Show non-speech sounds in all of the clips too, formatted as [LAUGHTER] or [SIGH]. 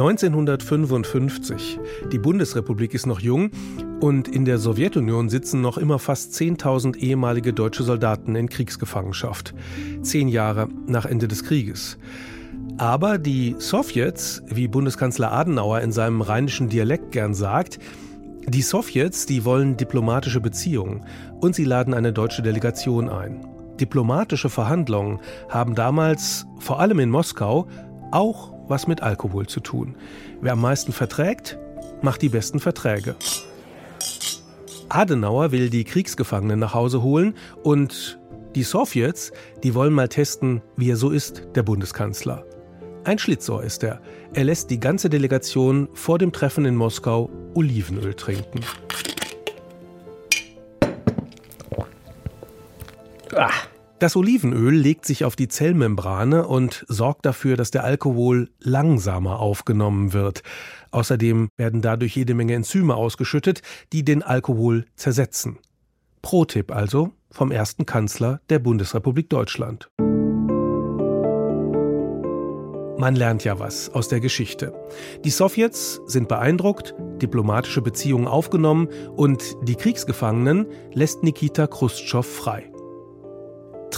1955. Die Bundesrepublik ist noch jung und in der Sowjetunion sitzen noch immer fast 10.000 ehemalige deutsche Soldaten in Kriegsgefangenschaft. Zehn Jahre nach Ende des Krieges. Aber die Sowjets, wie Bundeskanzler Adenauer in seinem rheinischen Dialekt gern sagt, die Sowjets, die wollen diplomatische Beziehungen und sie laden eine deutsche Delegation ein. Diplomatische Verhandlungen haben damals, vor allem in Moskau, auch was mit Alkohol zu tun. Wer am meisten verträgt, macht die besten Verträge. Adenauer will die Kriegsgefangenen nach Hause holen und die Sowjets, die wollen mal testen, wie er so ist, der Bundeskanzler. Ein Schlitzohr ist er. Er lässt die ganze Delegation vor dem Treffen in Moskau Olivenöl trinken. Ah. Das Olivenöl legt sich auf die Zellmembrane und sorgt dafür, dass der Alkohol langsamer aufgenommen wird. Außerdem werden dadurch jede Menge Enzyme ausgeschüttet, die den Alkohol zersetzen. Pro-Tipp also vom ersten Kanzler der Bundesrepublik Deutschland. Man lernt ja was aus der Geschichte. Die Sowjets sind beeindruckt, diplomatische Beziehungen aufgenommen und die Kriegsgefangenen lässt Nikita Khrushchev frei.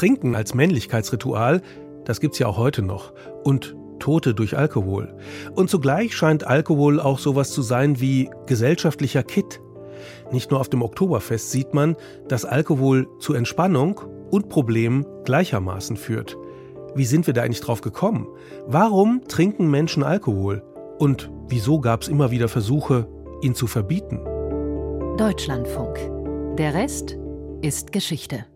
Trinken als Männlichkeitsritual, das gibt's ja auch heute noch. Und Tote durch Alkohol. Und zugleich scheint Alkohol auch sowas zu sein wie gesellschaftlicher Kit. Nicht nur auf dem Oktoberfest sieht man, dass Alkohol zu Entspannung und Problemen gleichermaßen führt. Wie sind wir da eigentlich drauf gekommen? Warum trinken Menschen Alkohol? Und wieso gab es immer wieder Versuche, ihn zu verbieten? Deutschlandfunk. Der Rest ist Geschichte.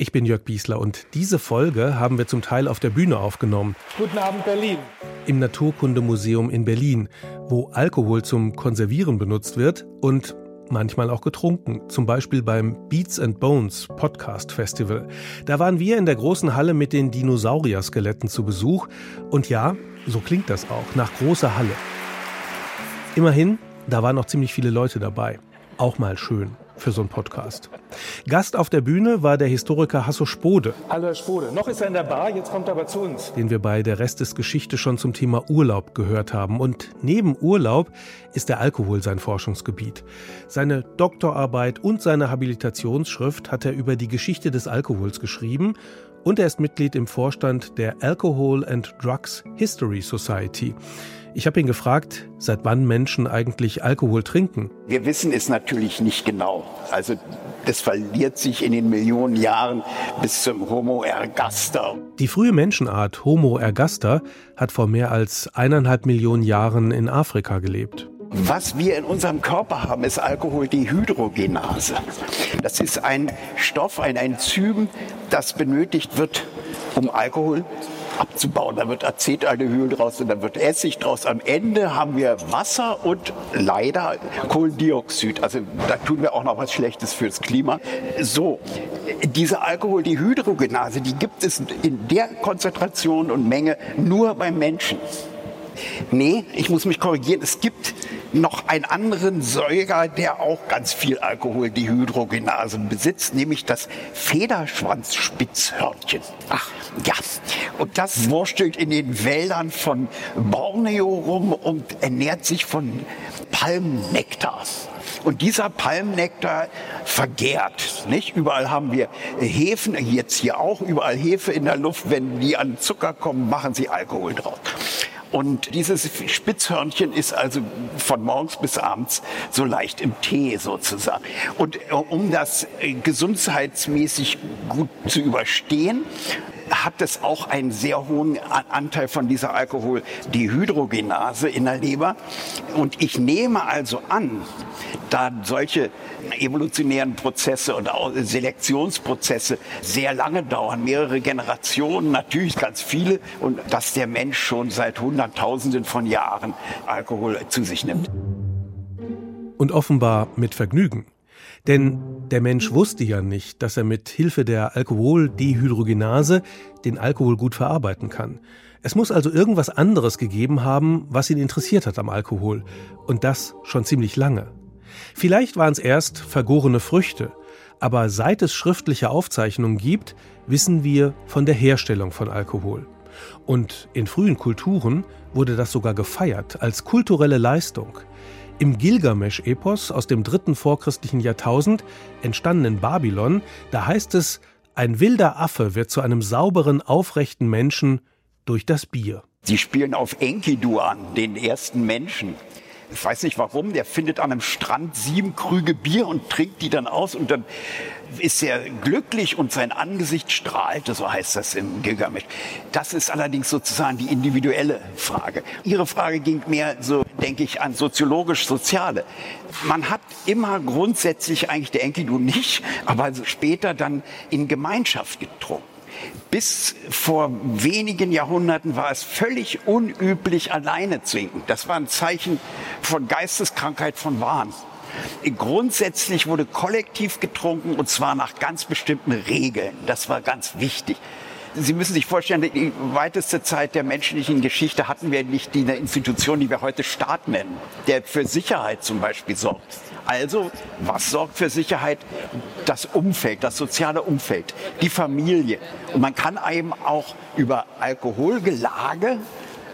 Ich bin Jörg Biesler und diese Folge haben wir zum Teil auf der Bühne aufgenommen. Guten Abend, Berlin. Im Naturkundemuseum in Berlin, wo Alkohol zum Konservieren benutzt wird und manchmal auch getrunken, zum Beispiel beim Beats and Bones Podcast Festival. Da waren wir in der großen Halle mit den Dinosaurier-Skeletten zu Besuch und ja, so klingt das auch, nach großer Halle. Immerhin, da waren noch ziemlich viele Leute dabei. Auch mal schön für so einen Podcast. Gast auf der Bühne war der Historiker Hasso Spode. Hallo Herr Spode, noch ist er in der Bar, jetzt kommt er aber zu uns. Den wir bei der Rest des Geschichte schon zum Thema Urlaub gehört haben. Und neben Urlaub ist der Alkohol sein Forschungsgebiet. Seine Doktorarbeit und seine Habilitationsschrift hat er über die Geschichte des Alkohols geschrieben und er ist Mitglied im Vorstand der Alcohol and Drugs History Society. Ich habe ihn gefragt, seit wann Menschen eigentlich Alkohol trinken. Wir wissen es natürlich nicht genau. Also das verliert sich in den Millionen Jahren bis zum Homo ergaster. Die frühe Menschenart Homo ergaster hat vor mehr als eineinhalb Millionen Jahren in Afrika gelebt. Was wir in unserem Körper haben, ist Alkoholdehydrogenase. Das ist ein Stoff, ein Enzym, das benötigt wird, um Alkohol abzubauen. Da wird Acetaldehyl draus und dann wird Essig draus. Am Ende haben wir Wasser und leider Kohlendioxid. Also da tun wir auch noch was Schlechtes fürs Klima. So, diese Alkoholdehydrogenase, die gibt es in der Konzentration und Menge nur beim Menschen. Nee, ich muss mich korrigieren. Es gibt noch einen anderen Säuger, der auch ganz viel Alkoholdehydrogenase besitzt, nämlich das Federschwanzspitzhörnchen. Ach. Ja, und das wurstelt in den Wäldern von Borneo rum und ernährt sich von Palmnektar. Und dieser Palmnektar vergärt. Nicht? Überall haben wir Hefen, jetzt hier auch, überall Hefe in der Luft. Wenn die an Zucker kommen, machen sie Alkohol drauf. Und dieses Spitzhörnchen ist also von morgens bis abends so leicht im Tee sozusagen. Und äh, um das äh, gesundheitsmäßig gut zu überstehen, hat es auch einen sehr hohen Anteil von dieser Alkoholdehydrogenase in der Leber. Und ich nehme also an, da solche evolutionären Prozesse und Selektionsprozesse sehr lange dauern, mehrere Generationen, natürlich ganz viele, und dass der Mensch schon seit Hunderttausenden von Jahren Alkohol zu sich nimmt. Und offenbar mit Vergnügen. Denn der Mensch wusste ja nicht, dass er mit Hilfe der Alkoholdehydrogenase den Alkohol gut verarbeiten kann. Es muss also irgendwas anderes gegeben haben, was ihn interessiert hat am Alkohol. Und das schon ziemlich lange. Vielleicht waren es erst vergorene Früchte, aber seit es schriftliche Aufzeichnungen gibt, wissen wir von der Herstellung von Alkohol. Und in frühen Kulturen wurde das sogar gefeiert als kulturelle Leistung. Im Gilgamesch-Epos aus dem dritten vorchristlichen Jahrtausend, entstanden in Babylon, da heißt es, ein wilder Affe wird zu einem sauberen, aufrechten Menschen durch das Bier. Sie spielen auf Enkidu an, den ersten Menschen. Ich weiß nicht warum, der findet an einem Strand sieben Krüge Bier und trinkt die dann aus und dann ist er glücklich und sein Angesicht strahlt, so heißt das im Gilgamesch. Das ist allerdings sozusagen die individuelle Frage. Ihre Frage ging mehr so, denke ich, an soziologisch-soziale. Man hat immer grundsätzlich eigentlich der Enkidu nicht, aber später dann in Gemeinschaft getrunken. Bis vor wenigen Jahrhunderten war es völlig unüblich, alleine zu trinken. Das war ein Zeichen von Geisteskrankheit, von Wahn. Grundsätzlich wurde kollektiv getrunken und zwar nach ganz bestimmten Regeln. Das war ganz wichtig. Sie müssen sich vorstellen, die weiteste Zeit der menschlichen Geschichte hatten wir nicht die Institution, die wir heute Staat nennen, der für Sicherheit zum Beispiel sorgt. Also, was sorgt für Sicherheit? Das Umfeld, das soziale Umfeld, die Familie. Und man kann eben auch über Alkoholgelage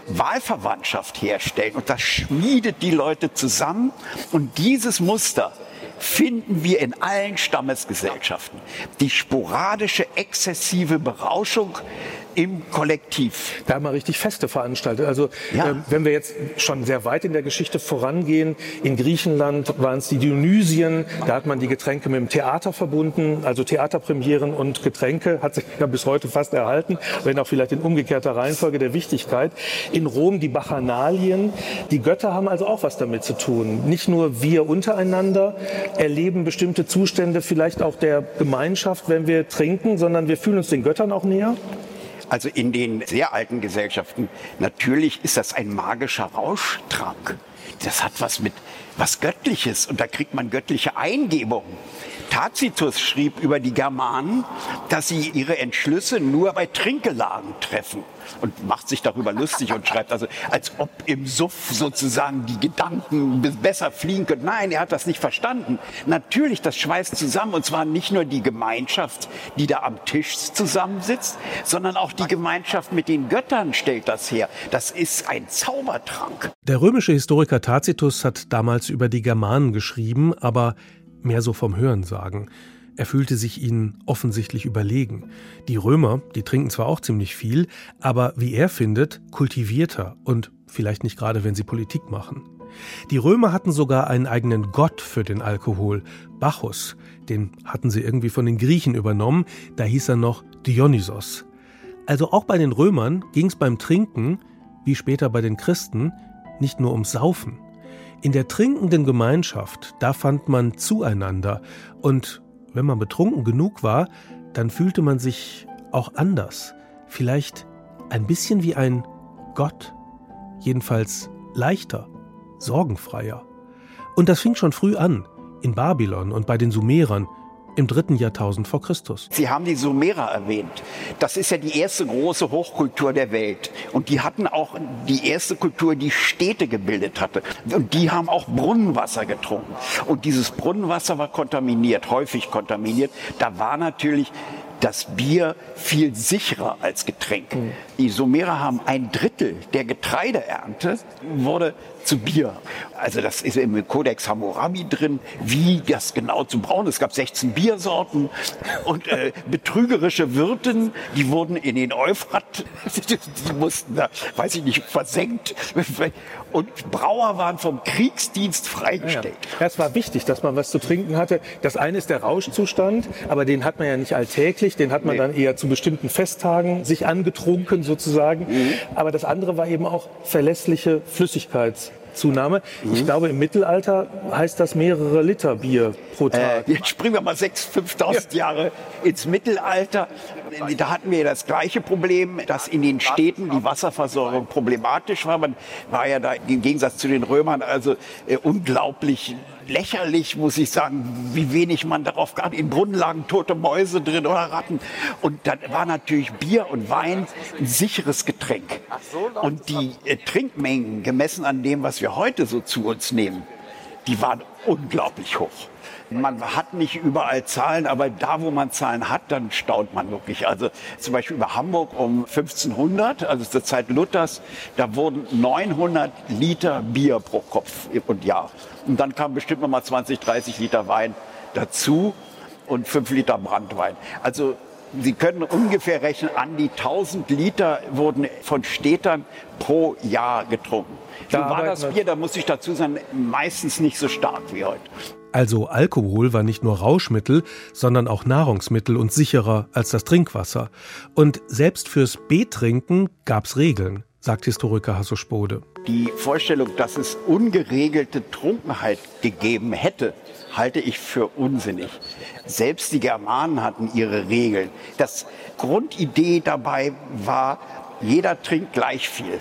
Wahlverwandtschaft herstellen. Und das schmiedet die Leute zusammen. Und dieses Muster finden wir in allen Stammesgesellschaften. Die sporadische, exzessive Berauschung im Kollektiv. Da haben wir richtig Feste veranstaltet. Also ja. äh, wenn wir jetzt schon sehr weit in der Geschichte vorangehen, in Griechenland waren es die Dionysien, da hat man die Getränke mit dem Theater verbunden, also Theaterpremieren und Getränke hat sich ja bis heute fast erhalten, wenn auch vielleicht in umgekehrter Reihenfolge der Wichtigkeit. In Rom die Bacchanalien, die Götter haben also auch was damit zu tun. Nicht nur wir untereinander erleben bestimmte Zustände vielleicht auch der Gemeinschaft, wenn wir trinken, sondern wir fühlen uns den Göttern auch näher. Also in den sehr alten Gesellschaften, natürlich ist das ein magischer Rauschtrank. Das hat was mit was Göttliches und da kriegt man göttliche Eingebungen. Tacitus schrieb über die Germanen, dass sie ihre Entschlüsse nur bei Trinkgelagen treffen und macht sich darüber lustig und schreibt also, als ob im Suff sozusagen die Gedanken besser fliegen könnten. Nein, er hat das nicht verstanden. Natürlich, das schweißt zusammen und zwar nicht nur die Gemeinschaft, die da am Tisch zusammensitzt, sondern auch die Gemeinschaft mit den Göttern stellt das her. Das ist ein Zaubertrank. Der römische Historiker Tacitus hat damals über die Germanen geschrieben, aber mehr so vom Hörensagen. Er fühlte sich ihnen offensichtlich überlegen. Die Römer, die trinken zwar auch ziemlich viel, aber wie er findet, kultivierter und vielleicht nicht gerade, wenn sie Politik machen. Die Römer hatten sogar einen eigenen Gott für den Alkohol, Bacchus. Den hatten sie irgendwie von den Griechen übernommen, da hieß er noch Dionysos. Also auch bei den Römern ging es beim Trinken, wie später bei den Christen, nicht nur ums Saufen. In der trinkenden Gemeinschaft, da fand man zueinander. Und wenn man betrunken genug war, dann fühlte man sich auch anders, vielleicht ein bisschen wie ein Gott, jedenfalls leichter, sorgenfreier. Und das fing schon früh an, in Babylon und bei den Sumerern, im dritten Jahrtausend vor Christus. Sie haben die Sumerer erwähnt. Das ist ja die erste große Hochkultur der Welt. Und die hatten auch die erste Kultur, die Städte gebildet hatte. Und die haben auch Brunnenwasser getrunken. Und dieses Brunnenwasser war kontaminiert, häufig kontaminiert. Da war natürlich das Bier viel sicherer als Getränk. Mhm. Die Sumerer haben ein Drittel der Getreideernte wurde zu Bier. Also das ist im Codex Hammurabi drin, wie das genau zu brauen. Es gab 16 Biersorten und äh, betrügerische Wirten, die wurden in den Euphrat, [LAUGHS] die mussten da, weiß ich nicht, versenkt. Und Brauer waren vom Kriegsdienst freigestellt. Ja, es war wichtig, dass man was zu trinken hatte. Das eine ist der Rauschzustand, aber den hat man ja nicht alltäglich, den hat man nee. dann eher zu bestimmten Festtagen sich angetrunken sozusagen. Mhm. Aber das andere war eben auch verlässliche Flüssigkeits Zunahme. Mhm. Ich glaube, im Mittelalter heißt das mehrere Liter Bier pro äh, Tag. Äh, jetzt springen wir mal 6.000, 5.000 ja. Jahre ins Mittelalter. Da hatten wir das gleiche Problem, dass in den Städten die Wasserversorgung problematisch war. Man war ja da im Gegensatz zu den Römern also äh, unglaublich lächerlich, muss ich sagen, wie wenig man darauf gab. In Brunnen lagen tote Mäuse drin oder Ratten. Und dann war natürlich Bier und Wein ein sicheres Getränk. Und die äh, Trinkmengen, gemessen an dem, was wir heute so zu uns nehmen, die waren unglaublich hoch. Man hat nicht überall Zahlen, aber da, wo man Zahlen hat, dann staunt man wirklich. Also zum Beispiel über Hamburg um 1500, also zur Zeit Luthers, da wurden 900 Liter Bier pro Kopf und Jahr. Und dann kamen bestimmt noch mal 20, 30 Liter Wein dazu und 5 Liter Brandwein. Also Sie können ungefähr rechnen, an die 1000 Liter wurden von Städtern pro Jahr getrunken. So war das Bier, da muss ich dazu sagen, meistens nicht so stark wie heute. Also Alkohol war nicht nur Rauschmittel, sondern auch Nahrungsmittel und sicherer als das Trinkwasser. Und selbst fürs Betrinken gab's Regeln, sagt Historiker Hasso Spode. Die Vorstellung, dass es ungeregelte Trunkenheit gegeben hätte, halte ich für unsinnig. Selbst die Germanen hatten ihre Regeln. Das Grundidee dabei war, jeder trinkt gleich viel.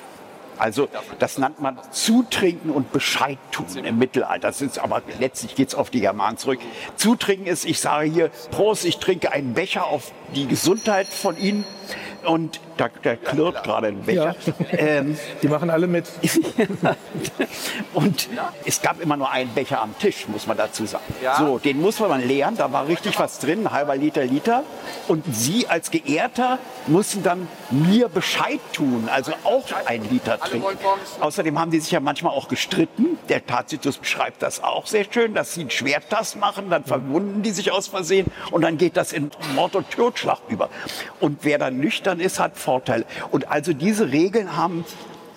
Also das nennt man Zutrinken und Bescheid tun im Mittelalter. Das ist aber letztlich geht es auf die Germanen zurück. Zutrinken ist, ich sage hier, Prost, ich trinke einen Becher auf die Gesundheit von Ihnen. Und da, da klirrt gerade ein Becher. Ja. Ähm, die machen alle mit. [LAUGHS] und es gab immer nur einen Becher am Tisch, muss man dazu sagen. Ja. So, den muss man leeren, da war richtig was drin, ein halber Liter, Liter. Und Sie als Geehrter mussten dann mir Bescheid tun, also auch ein Liter trinken. Außerdem haben die sich ja manchmal auch gestritten. Der Tacitus beschreibt das auch sehr schön, dass sie einen Schwerttast machen, dann verwunden die sich aus Versehen und dann geht das in Mord und Totschlag über. Und wer dann nüchtern ist, hat Vorteile. Und also diese Regeln haben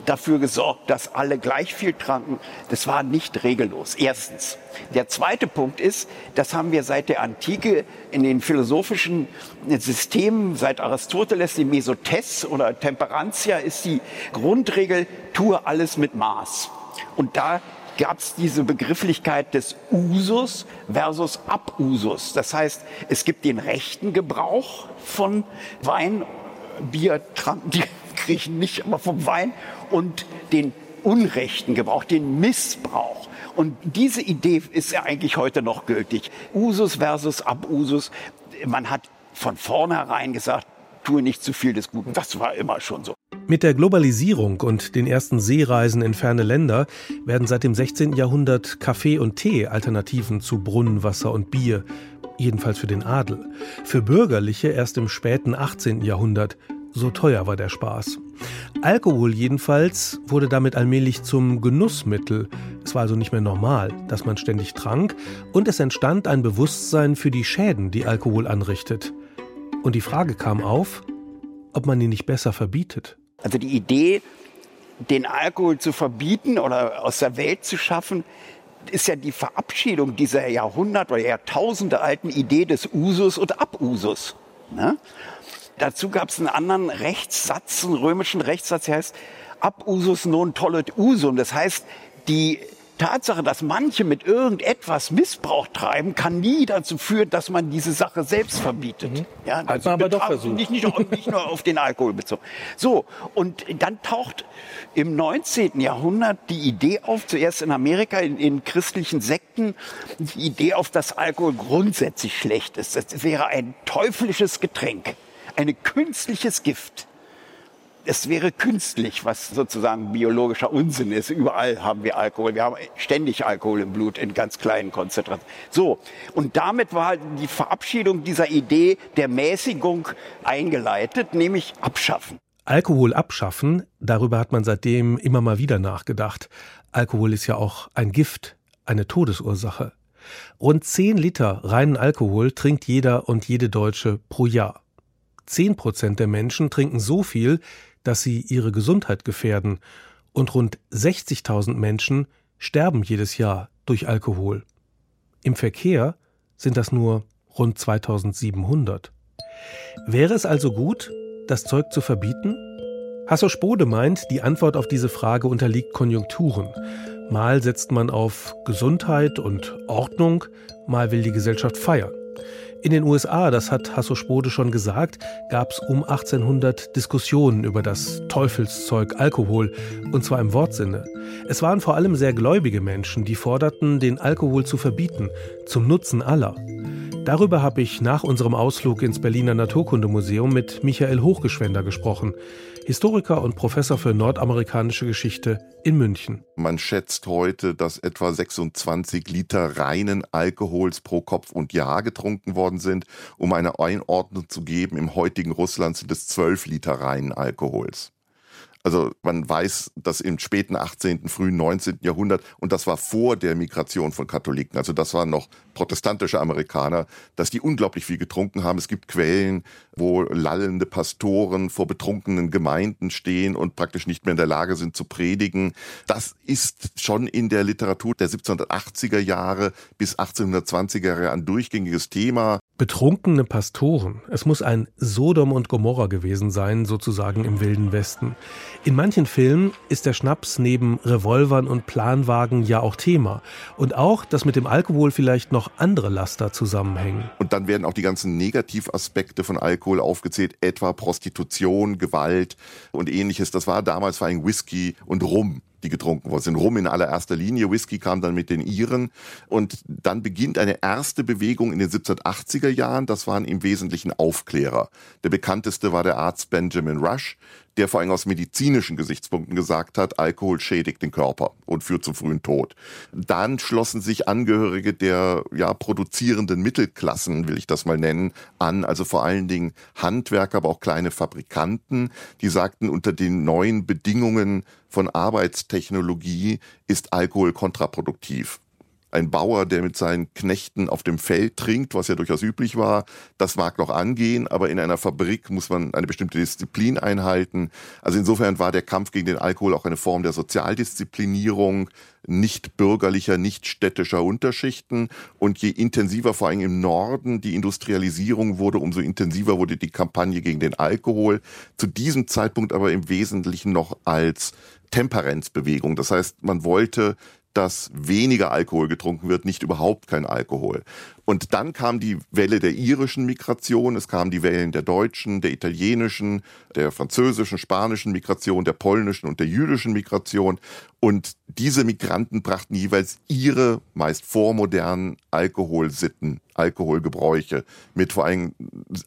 dafür gesorgt, dass alle gleich viel tranken. Das war nicht regellos. Erstens. Der zweite Punkt ist, das haben wir seit der Antike in den philosophischen Systemen, seit Aristoteles, die Mesotes oder Temperantia ist die Grundregel, tue alles mit Maß. Und da gab es diese Begrifflichkeit des Usus versus Abusus. Das heißt, es gibt den rechten Gebrauch von Wein Bier tranken die Griechen nicht, aber vom Wein und den unrechten Gebrauch, den Missbrauch. Und diese Idee ist ja eigentlich heute noch gültig. Usus versus Abusus. Man hat von vornherein gesagt, tue nicht zu viel des Guten. Das war immer schon so. Mit der Globalisierung und den ersten Seereisen in ferne Länder werden seit dem 16. Jahrhundert Kaffee und Tee Alternativen zu Brunnenwasser und Bier jedenfalls für den Adel. Für Bürgerliche erst im späten 18. Jahrhundert. So teuer war der Spaß. Alkohol jedenfalls wurde damit allmählich zum Genussmittel. Es war also nicht mehr normal, dass man ständig trank, und es entstand ein Bewusstsein für die Schäden, die Alkohol anrichtet. Und die Frage kam auf, ob man ihn nicht besser verbietet. Also die Idee, den Alkohol zu verbieten oder aus der Welt zu schaffen, ist ja die Verabschiedung dieser Jahrhundert- oder Jahrtausende alten Idee des Usus und Abusus. Ne? Dazu gab es einen anderen Rechtssatz, einen römischen Rechtssatz, der heißt Abusus non tollet usum. Das heißt, die Tatsache, dass manche mit irgendetwas Missbrauch treiben, kann nie dazu führen, dass man diese Sache selbst verbietet. Mhm. Ja, Hat man aber doch versucht. Nicht, nicht, nicht nur auf den Alkohol bezogen. So, und dann taucht im 19. Jahrhundert die Idee auf, zuerst in Amerika in, in christlichen Sekten, die Idee auf, dass Alkohol grundsätzlich schlecht ist. Das wäre ein teuflisches Getränk, ein künstliches Gift es wäre künstlich, was sozusagen biologischer Unsinn ist. Überall haben wir Alkohol. Wir haben ständig Alkohol im Blut in ganz kleinen Konzentrationen. So. Und damit war die Verabschiedung dieser Idee der Mäßigung eingeleitet, nämlich abschaffen. Alkohol abschaffen, darüber hat man seitdem immer mal wieder nachgedacht. Alkohol ist ja auch ein Gift, eine Todesursache. Rund 10 Liter reinen Alkohol trinkt jeder und jede Deutsche pro Jahr. 10 Prozent der Menschen trinken so viel, dass sie ihre Gesundheit gefährden, und rund 60.000 Menschen sterben jedes Jahr durch Alkohol. Im Verkehr sind das nur rund 2700. Wäre es also gut, das Zeug zu verbieten? Hasso Spode meint, die Antwort auf diese Frage unterliegt Konjunkturen. Mal setzt man auf Gesundheit und Ordnung, mal will die Gesellschaft feiern. In den USA, das hat Hasso Spode schon gesagt, gab es um 1800 Diskussionen über das Teufelszeug Alkohol, und zwar im Wortsinne. Es waren vor allem sehr gläubige Menschen, die forderten, den Alkohol zu verbieten, zum Nutzen aller. Darüber habe ich nach unserem Ausflug ins Berliner Naturkundemuseum mit Michael Hochgeschwender gesprochen, Historiker und Professor für nordamerikanische Geschichte in München. Man schätzt heute, dass etwa 26 Liter reinen Alkohols pro Kopf und Jahr getrunken worden sind. Um eine Einordnung zu geben, im heutigen Russland sind es 12 Liter reinen Alkohols. Also man weiß, dass im späten 18., frühen 19. Jahrhundert, und das war vor der Migration von Katholiken, also das waren noch protestantische Amerikaner, dass die unglaublich viel getrunken haben. Es gibt Quellen, wo lallende Pastoren vor betrunkenen Gemeinden stehen und praktisch nicht mehr in der Lage sind zu predigen. Das ist schon in der Literatur der 1780er Jahre bis 1820er Jahre ein durchgängiges Thema. Betrunkene Pastoren. Es muss ein Sodom und Gomorra gewesen sein, sozusagen im Wilden Westen. In manchen Filmen ist der Schnaps neben Revolvern und Planwagen ja auch Thema. Und auch, dass mit dem Alkohol vielleicht noch andere Laster zusammenhängen. Und dann werden auch die ganzen Negativaspekte von Alkohol aufgezählt, etwa Prostitution, Gewalt und ähnliches. Das war damals vor allem Whisky und Rum die getrunken worden sind. Rum in allererster Linie, Whisky kam dann mit den Iren und dann beginnt eine erste Bewegung in den 1780er Jahren. Das waren im Wesentlichen Aufklärer. Der bekannteste war der Arzt Benjamin Rush, der vor allem aus medizinischen Gesichtspunkten gesagt hat, Alkohol schädigt den Körper und führt zum frühen Tod. Dann schlossen sich Angehörige der ja produzierenden Mittelklassen, will ich das mal nennen, an, also vor allen Dingen Handwerker, aber auch kleine Fabrikanten, die sagten, unter den neuen Bedingungen von Arbeitstechnologie ist Alkohol kontraproduktiv ein Bauer, der mit seinen Knechten auf dem Feld trinkt, was ja durchaus üblich war, das mag noch angehen, aber in einer Fabrik muss man eine bestimmte Disziplin einhalten. Also insofern war der Kampf gegen den Alkohol auch eine Form der Sozialdisziplinierung, nicht bürgerlicher, nicht städtischer Unterschichten. Und je intensiver vor allem im Norden die Industrialisierung wurde, umso intensiver wurde die Kampagne gegen den Alkohol. Zu diesem Zeitpunkt aber im Wesentlichen noch als Temperenzbewegung. Das heißt, man wollte dass weniger Alkohol getrunken wird, nicht überhaupt kein Alkohol. Und dann kam die Welle der irischen Migration, es kamen die Wellen der deutschen, der italienischen, der französischen, spanischen Migration, der polnischen und der jüdischen Migration. Und diese Migranten brachten jeweils ihre meist vormodernen Alkoholsitten, Alkoholgebräuche mit. Vor allem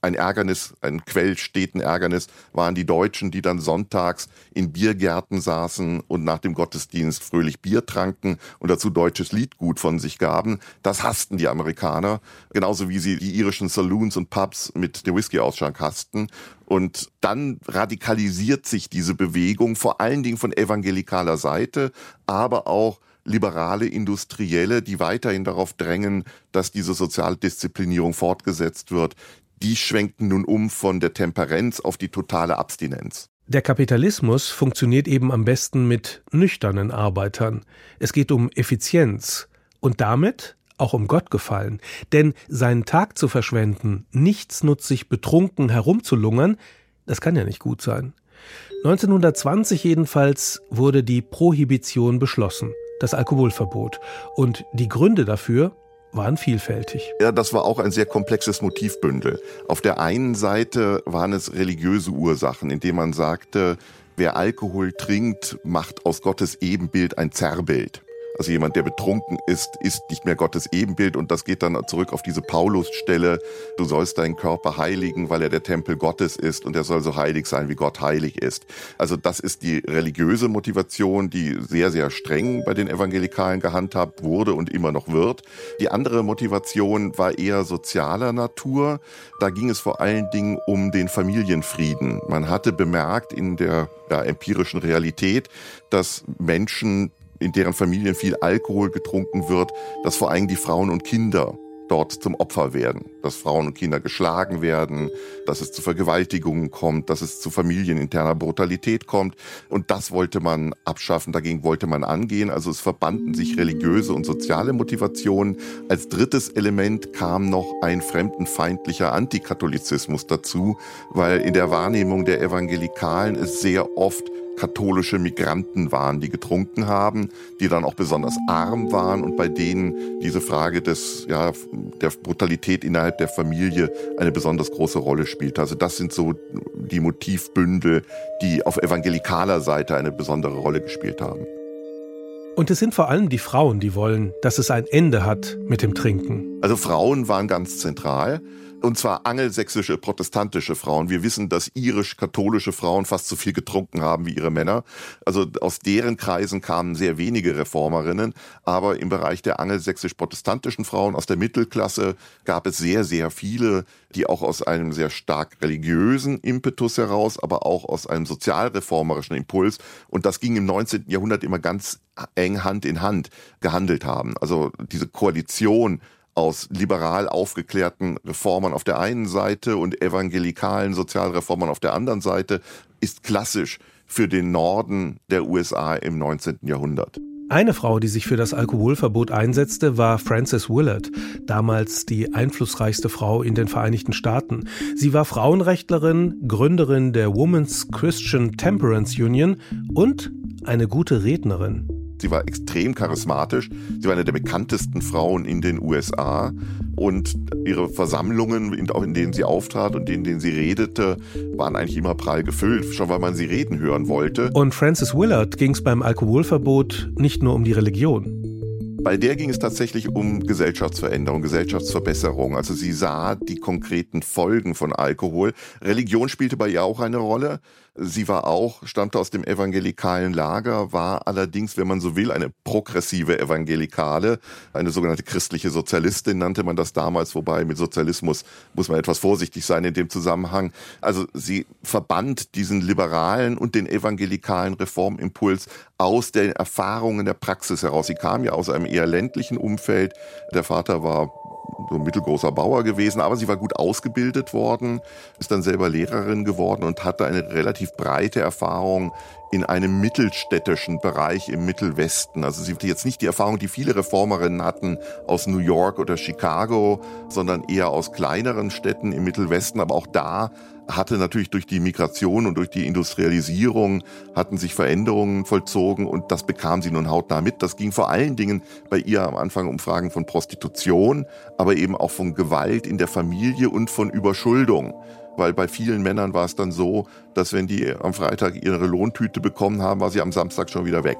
ein Ärgernis, ein quellsteten Ärgernis waren die Deutschen, die dann sonntags in Biergärten saßen und nach dem Gottesdienst fröhlich Bier tranken und dazu deutsches Liedgut von sich gaben. Das hassten die Amerikaner genauso wie sie die irischen Saloons und Pubs mit dem Whisky-Ausschank hassten. Und dann radikalisiert sich diese Bewegung vor allen Dingen von evangelikaler Seite, aber auch liberale Industrielle, die weiterhin darauf drängen, dass diese Sozialdisziplinierung fortgesetzt wird, die schwenken nun um von der Temperenz auf die totale Abstinenz. Der Kapitalismus funktioniert eben am besten mit nüchternen Arbeitern. Es geht um Effizienz und damit auch um Gott gefallen, denn seinen Tag zu verschwenden, nichtsnutzig betrunken herumzulungern, das kann ja nicht gut sein. 1920 jedenfalls wurde die Prohibition beschlossen, das Alkoholverbot, und die Gründe dafür waren vielfältig. Ja, das war auch ein sehr komplexes Motivbündel. Auf der einen Seite waren es religiöse Ursachen, indem man sagte, wer Alkohol trinkt, macht aus Gottes Ebenbild ein Zerrbild. Also jemand, der betrunken ist, ist nicht mehr Gottes Ebenbild und das geht dann zurück auf diese Paulusstelle. Du sollst deinen Körper heiligen, weil er der Tempel Gottes ist und er soll so heilig sein, wie Gott heilig ist. Also das ist die religiöse Motivation, die sehr, sehr streng bei den Evangelikalen gehandhabt wurde und immer noch wird. Die andere Motivation war eher sozialer Natur. Da ging es vor allen Dingen um den Familienfrieden. Man hatte bemerkt in der ja, empirischen Realität, dass Menschen in deren Familien viel Alkohol getrunken wird, dass vor allem die Frauen und Kinder dort zum Opfer werden, dass Frauen und Kinder geschlagen werden, dass es zu Vergewaltigungen kommt, dass es zu familieninterner Brutalität kommt. Und das wollte man abschaffen, dagegen wollte man angehen. Also es verbanden sich religiöse und soziale Motivationen. Als drittes Element kam noch ein fremdenfeindlicher Antikatholizismus dazu, weil in der Wahrnehmung der Evangelikalen es sehr oft katholische Migranten waren, die getrunken haben, die dann auch besonders arm waren und bei denen diese Frage des, ja, der Brutalität innerhalb der Familie eine besonders große Rolle spielt. Also das sind so die Motivbündel, die auf evangelikaler Seite eine besondere Rolle gespielt haben. Und es sind vor allem die Frauen, die wollen, dass es ein Ende hat mit dem Trinken. Also Frauen waren ganz zentral und zwar angelsächsische protestantische Frauen. Wir wissen, dass irisch-katholische Frauen fast so viel getrunken haben wie ihre Männer. Also aus deren Kreisen kamen sehr wenige Reformerinnen, aber im Bereich der angelsächsisch-protestantischen Frauen aus der Mittelklasse gab es sehr, sehr viele, die auch aus einem sehr stark religiösen Impetus heraus, aber auch aus einem sozialreformerischen Impuls und das ging im 19. Jahrhundert immer ganz eng Hand in Hand gehandelt haben. Also diese Koalition aus liberal aufgeklärten Reformern auf der einen Seite und evangelikalen Sozialreformern auf der anderen Seite ist klassisch für den Norden der USA im 19. Jahrhundert. Eine Frau, die sich für das Alkoholverbot einsetzte, war Frances Willard, damals die einflussreichste Frau in den Vereinigten Staaten. Sie war Frauenrechtlerin, Gründerin der Women's Christian Temperance Union und eine gute Rednerin. Sie war extrem charismatisch. Sie war eine der bekanntesten Frauen in den USA. Und ihre Versammlungen, auch in denen sie auftrat und in denen sie redete, waren eigentlich immer prall gefüllt, schon weil man sie reden hören wollte. Und Frances Willard ging es beim Alkoholverbot nicht nur um die Religion. Bei der ging es tatsächlich um Gesellschaftsveränderung, Gesellschaftsverbesserung. Also sie sah die konkreten Folgen von Alkohol. Religion spielte bei ihr auch eine Rolle. Sie war auch, stammte aus dem evangelikalen Lager, war allerdings, wenn man so will, eine progressive Evangelikale, eine sogenannte christliche Sozialistin nannte man das damals, wobei mit Sozialismus muss man etwas vorsichtig sein in dem Zusammenhang. Also sie verband diesen liberalen und den evangelikalen Reformimpuls aus den Erfahrungen der Praxis heraus. Sie kam ja aus einem eher ländlichen Umfeld. Der Vater war so ein mittelgroßer Bauer gewesen, aber sie war gut ausgebildet worden, ist dann selber Lehrerin geworden und hatte eine relativ breite Erfahrung in einem mittelstädtischen Bereich im Mittelwesten. Also sie hatte jetzt nicht die Erfahrung, die viele Reformerinnen hatten aus New York oder Chicago, sondern eher aus kleineren Städten im Mittelwesten. Aber auch da hatte natürlich durch die Migration und durch die Industrialisierung hatten sich Veränderungen vollzogen und das bekam sie nun hautnah mit. Das ging vor allen Dingen bei ihr am Anfang um Fragen von Prostitution, aber eben auch von Gewalt in der Familie und von Überschuldung weil bei vielen Männern war es dann so, dass wenn die am Freitag ihre Lohntüte bekommen haben, war sie am Samstag schon wieder weg.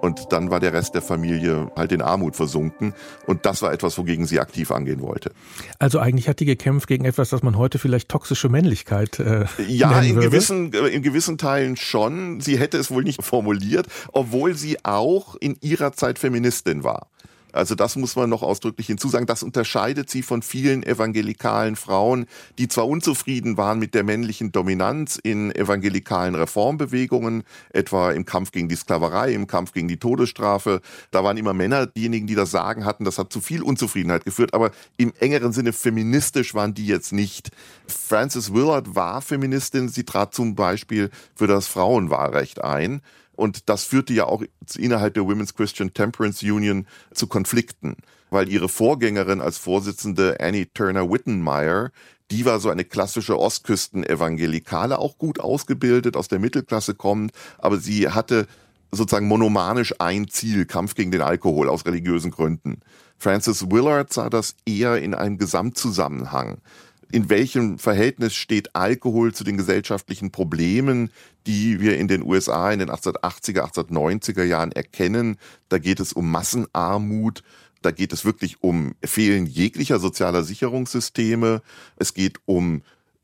Und dann war der Rest der Familie halt in Armut versunken. Und das war etwas, wogegen sie aktiv angehen wollte. Also eigentlich hat die gekämpft gegen etwas, das man heute vielleicht toxische Männlichkeit äh, Ja, in gewissen, äh, in gewissen Teilen schon. Sie hätte es wohl nicht [LAUGHS] formuliert, obwohl sie auch in ihrer Zeit Feministin war. Also das muss man noch ausdrücklich hinzusagen. Das unterscheidet sie von vielen evangelikalen Frauen, die zwar unzufrieden waren mit der männlichen Dominanz in evangelikalen Reformbewegungen, etwa im Kampf gegen die Sklaverei, im Kampf gegen die Todesstrafe. Da waren immer Männer diejenigen, die das Sagen hatten. Das hat zu viel Unzufriedenheit geführt. Aber im engeren Sinne feministisch waren die jetzt nicht. Frances Willard war Feministin. Sie trat zum Beispiel für das Frauenwahlrecht ein. Und das führte ja auch innerhalb der Women's Christian Temperance Union zu Konflikten, weil ihre Vorgängerin als Vorsitzende Annie Turner Wittenmeyer die war so eine klassische Ostküsten-Evangelikale, auch gut ausgebildet, aus der Mittelklasse kommend, aber sie hatte sozusagen monomanisch ein Ziel, Kampf gegen den Alkohol aus religiösen Gründen. Francis Willard sah das eher in einem Gesamtzusammenhang in welchem Verhältnis steht Alkohol zu den gesellschaftlichen Problemen, die wir in den USA in den 1880er, 1890er Jahren erkennen. Da geht es um Massenarmut, da geht es wirklich um Fehlen jeglicher sozialer Sicherungssysteme, es geht um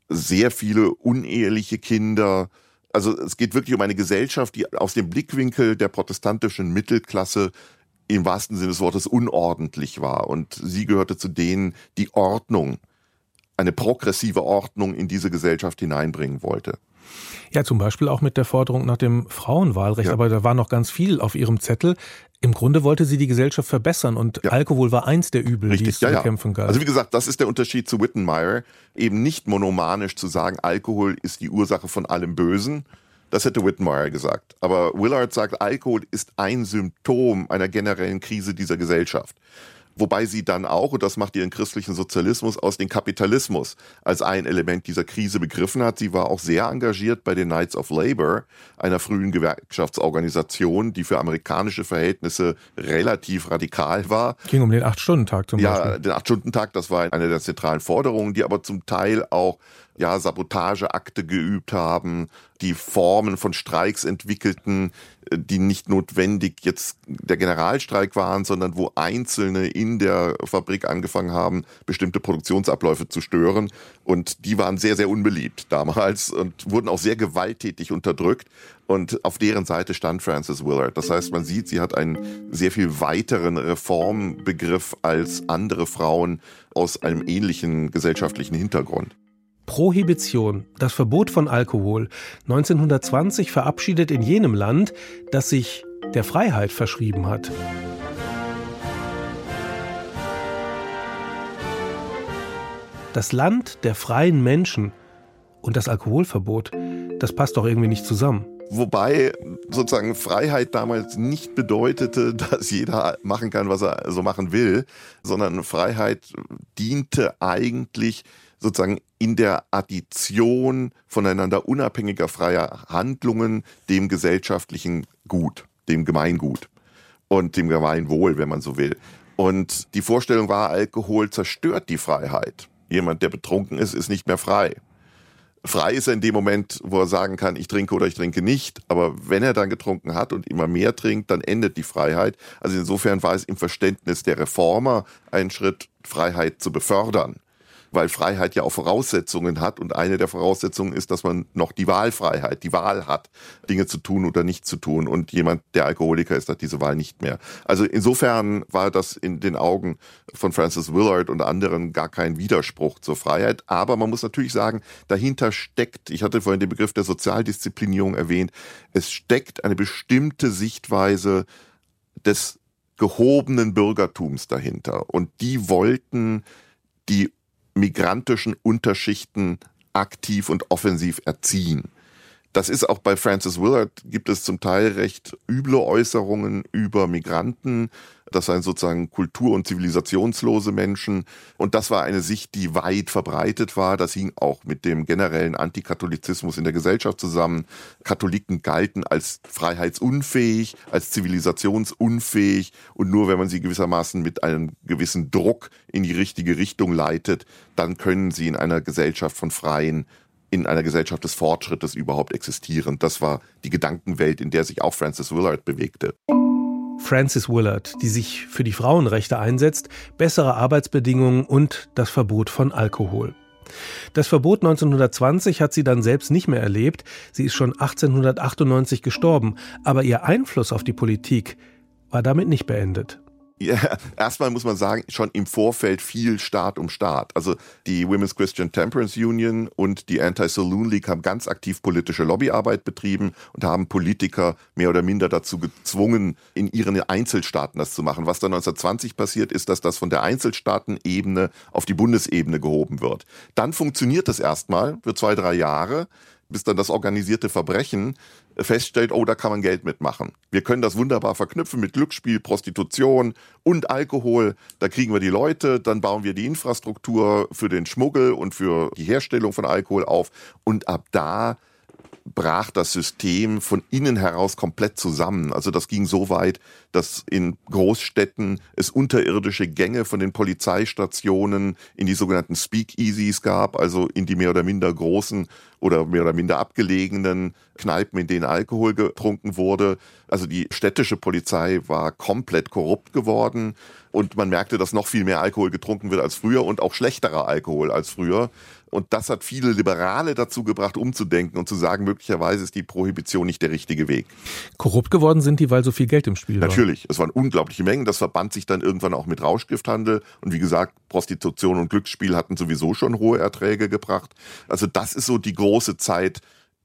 sehr viele uneheliche Kinder. Also es geht wirklich um eine Gesellschaft, die aus dem Blickwinkel der protestantischen Mittelklasse im wahrsten Sinne des Wortes unordentlich war. Und sie gehörte zu denen, die Ordnung eine progressive Ordnung in diese Gesellschaft hineinbringen wollte. Ja, zum Beispiel auch mit der Forderung nach dem Frauenwahlrecht. Ja. Aber da war noch ganz viel auf ihrem Zettel. Im Grunde wollte sie die Gesellschaft verbessern und ja. Alkohol war eins der Übel, Richtig, die es ja, zu bekämpfen galt. Also wie gesagt, das ist der Unterschied zu Wittenmeyer. Eben nicht monomanisch zu sagen, Alkohol ist die Ursache von allem Bösen. Das hätte Wittenmeyer gesagt. Aber Willard sagt, Alkohol ist ein Symptom einer generellen Krise dieser Gesellschaft wobei sie dann auch, und das macht ihren christlichen Sozialismus aus, den Kapitalismus als ein Element dieser Krise begriffen hat. Sie war auch sehr engagiert bei den Knights of Labor, einer frühen Gewerkschaftsorganisation, die für amerikanische Verhältnisse relativ radikal war. Ging um den Acht-Stunden-Tag zum ja, Beispiel. Ja, den Acht-Stunden-Tag, das war eine der zentralen Forderungen, die aber zum Teil auch ja, Sabotageakte geübt haben, die Formen von Streiks entwickelten, äh, die nicht notwendig jetzt der Generalstreik waren, sondern wo Einzelne in der Fabrik angefangen haben, bestimmte Produktionsabläufe zu stören. Und die waren sehr, sehr unbeliebt damals und wurden auch sehr gewalttätig unterdrückt. Und auf deren Seite stand Frances Willard. Das heißt, man sieht, sie hat einen sehr viel weiteren Reformbegriff als andere Frauen aus einem ähnlichen gesellschaftlichen Hintergrund. Prohibition, das Verbot von Alkohol, 1920 verabschiedet in jenem Land, das sich der Freiheit verschrieben hat. Das Land der freien Menschen und das Alkoholverbot, das passt doch irgendwie nicht zusammen. Wobei sozusagen Freiheit damals nicht bedeutete, [LAUGHS] dass jeder machen kann, was er so machen will, sondern Freiheit diente eigentlich sozusagen in der Addition voneinander unabhängiger freier Handlungen dem gesellschaftlichen Gut, dem Gemeingut und dem Gemeinwohl, wenn man so will. Und die Vorstellung war, Alkohol zerstört die Freiheit. Jemand, der betrunken ist, ist nicht mehr frei. Frei ist er in dem Moment, wo er sagen kann, ich trinke oder ich trinke nicht. Aber wenn er dann getrunken hat und immer mehr trinkt, dann endet die Freiheit. Also insofern war es im Verständnis der Reformer ein Schritt, Freiheit zu befördern weil Freiheit ja auch Voraussetzungen hat und eine der Voraussetzungen ist, dass man noch die Wahlfreiheit, die Wahl hat, Dinge zu tun oder nicht zu tun und jemand, der Alkoholiker ist, hat diese Wahl nicht mehr. Also insofern war das in den Augen von Francis Willard und anderen gar kein Widerspruch zur Freiheit, aber man muss natürlich sagen, dahinter steckt, ich hatte vorhin den Begriff der Sozialdisziplinierung erwähnt, es steckt eine bestimmte Sichtweise des gehobenen Bürgertums dahinter. Und die wollten die migrantischen Unterschichten aktiv und offensiv erziehen. Das ist auch bei Francis Willard, gibt es zum Teil recht üble Äußerungen über Migranten, das seien sozusagen kultur- und zivilisationslose Menschen. Und das war eine Sicht, die weit verbreitet war. Das hing auch mit dem generellen Antikatholizismus in der Gesellschaft zusammen. Katholiken galten als freiheitsunfähig, als zivilisationsunfähig. Und nur wenn man sie gewissermaßen mit einem gewissen Druck in die richtige Richtung leitet, dann können sie in einer Gesellschaft von Freien in einer Gesellschaft des Fortschrittes überhaupt existieren. Das war die Gedankenwelt, in der sich auch Francis Willard bewegte. Frances Willard, die sich für die Frauenrechte einsetzt, bessere Arbeitsbedingungen und das Verbot von Alkohol. Das Verbot 1920 hat sie dann selbst nicht mehr erlebt. Sie ist schon 1898 gestorben. Aber ihr Einfluss auf die Politik war damit nicht beendet. Ja, [LAUGHS] erstmal muss man sagen, schon im Vorfeld viel Staat um Staat. Also die Women's Christian Temperance Union und die Anti-Saloon League haben ganz aktiv politische Lobbyarbeit betrieben und haben Politiker mehr oder minder dazu gezwungen, in ihren Einzelstaaten das zu machen. Was dann 1920 passiert, ist, dass das von der Einzelstaatenebene auf die Bundesebene gehoben wird. Dann funktioniert das erstmal für zwei, drei Jahre bis dann das organisierte Verbrechen feststellt, oh, da kann man Geld mitmachen. Wir können das wunderbar verknüpfen mit Glücksspiel, Prostitution und Alkohol. Da kriegen wir die Leute, dann bauen wir die Infrastruktur für den Schmuggel und für die Herstellung von Alkohol auf. Und ab da brach das System von innen heraus komplett zusammen. Also das ging so weit, dass in Großstädten es unterirdische Gänge von den Polizeistationen in die sogenannten Speakeasies gab, also in die mehr oder minder großen oder mehr oder minder abgelegenen Kneipen, in denen Alkohol getrunken wurde. Also die städtische Polizei war komplett korrupt geworden und man merkte, dass noch viel mehr Alkohol getrunken wird als früher und auch schlechterer Alkohol als früher. Und das hat viele Liberale dazu gebracht, umzudenken und zu sagen, möglicherweise ist die Prohibition nicht der richtige Weg. Korrupt geworden sind die, weil so viel Geld im Spiel war. Natürlich, es waren unglaubliche Mengen. Das verband sich dann irgendwann auch mit Rauschgifthandel. Und wie gesagt, Prostitution und Glücksspiel hatten sowieso schon hohe Erträge gebracht. Also das ist so die große Zeit,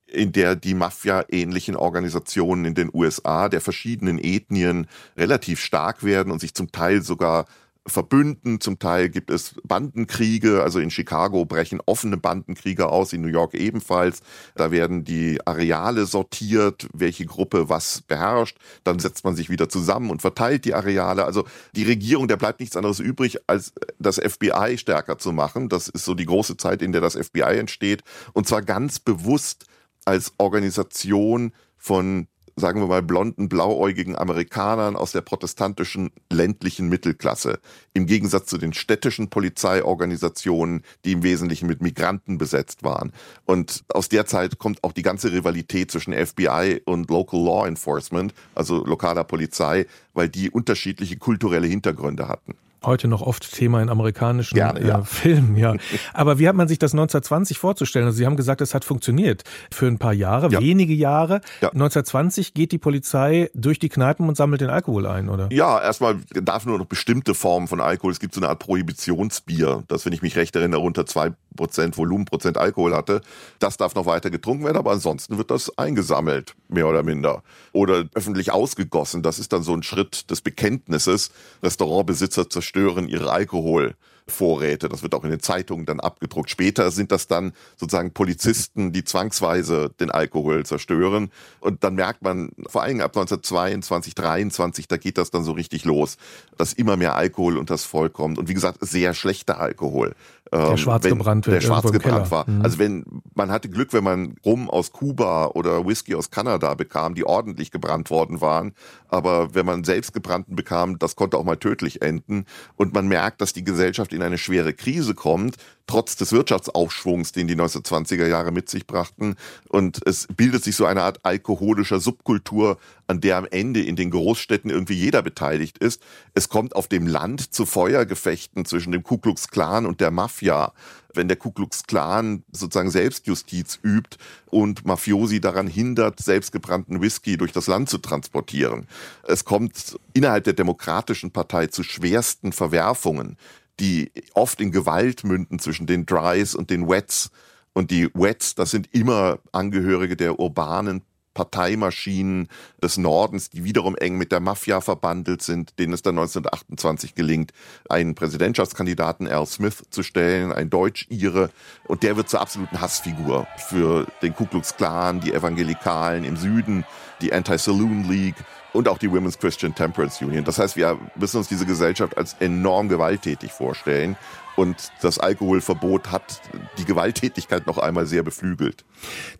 in der die Mafia-ähnlichen Organisationen in den USA der verschiedenen Ethnien relativ stark werden und sich zum Teil sogar verbünden. Zum Teil gibt es Bandenkriege. Also in Chicago brechen offene Bandenkriege aus, in New York ebenfalls. Da werden die Areale sortiert, welche Gruppe was beherrscht. Dann setzt man sich wieder zusammen und verteilt die Areale. Also die Regierung, der bleibt nichts anderes übrig, als das FBI stärker zu machen. Das ist so die große Zeit, in der das FBI entsteht. Und zwar ganz bewusst als Organisation von sagen wir mal, blonden, blauäugigen Amerikanern aus der protestantischen ländlichen Mittelklasse. Im Gegensatz zu den städtischen Polizeiorganisationen, die im Wesentlichen mit Migranten besetzt waren. Und aus der Zeit kommt auch die ganze Rivalität zwischen FBI und Local Law Enforcement, also lokaler Polizei, weil die unterschiedliche kulturelle Hintergründe hatten heute noch oft Thema in amerikanischen äh, ja. [LAUGHS] [LAUGHS] Filmen, ja. Aber wie hat man sich das 1920 vorzustellen? Also Sie haben gesagt, es hat funktioniert für ein paar Jahre, Ja. wenige Jahre. Ja. 1920 geht die Polizei durch die Kneipen und sammelt den Alkohol ein, oder? Ja, erstmal darf nur noch bestimmte Formen von Alkohol. Es gibt so eine Art Prohibitionsbier, das, wenn ich mich recht erinnere, unter zwei Prozent Volumenprozent Alkohol hatte. Das darf noch weiter getrunken werden, aber ansonsten wird das eingesammelt, mehr oder minder. Oder öffentlich ausgegossen. Das ist dann so ein Schritt des Bekenntnisses. Restaurantbesitzer zerstören ihre Alkoholvorräte. Das wird auch in den Zeitungen dann abgedruckt. Später sind das dann sozusagen Polizisten, die zwangsweise den Alkohol zerstören. Und dann merkt man, vor allem ab 1922, 23, da geht das dann so richtig los, dass immer mehr Alkohol unters Volk kommt. Und wie gesagt, sehr schlechter Alkohol. Der Ähm, schwarz wenn- gebrannt wird Der schwarz gebrannt Keller. war. Mhm. Also wenn, man hatte Glück, wenn man Rum aus Kuba oder Whisky aus Kanada bekam, die ordentlich gebrannt worden waren. Aber wenn man selbst gebrannten bekam, das konnte auch mal tödlich enden. Und man merkt, dass die Gesellschaft in eine schwere Krise kommt, trotz des Wirtschaftsaufschwungs, den die 1920er Jahre mit sich brachten. Und es bildet sich so eine Art alkoholischer Subkultur, an der am Ende in den Großstädten irgendwie jeder beteiligt ist. Es kommt auf dem Land zu Feuergefechten zwischen dem Ku Klux Klan und der Mafia. Wenn der Ku Klux Klan sozusagen Selbstjustiz übt und Mafiosi daran hindert, selbstgebrannten Whisky durch das Land zu transportieren. Es kommt innerhalb der Demokratischen Partei zu schwersten Verwerfungen, die oft in Gewalt münden zwischen den Drys und den Wets. Und die Wets, das sind immer Angehörige der urbanen Parteimaschinen des Nordens, die wiederum eng mit der Mafia verbandelt sind, denen es dann 1928 gelingt, einen Präsidentschaftskandidaten Al Smith zu stellen, ein Deutsch-Ire, und der wird zur absoluten Hassfigur für den Ku Klux Klan, die Evangelikalen im Süden, die Anti-Saloon League und auch die Women's Christian Temperance Union. Das heißt, wir müssen uns diese Gesellschaft als enorm gewalttätig vorstellen. Und das Alkoholverbot hat die Gewalttätigkeit noch einmal sehr beflügelt.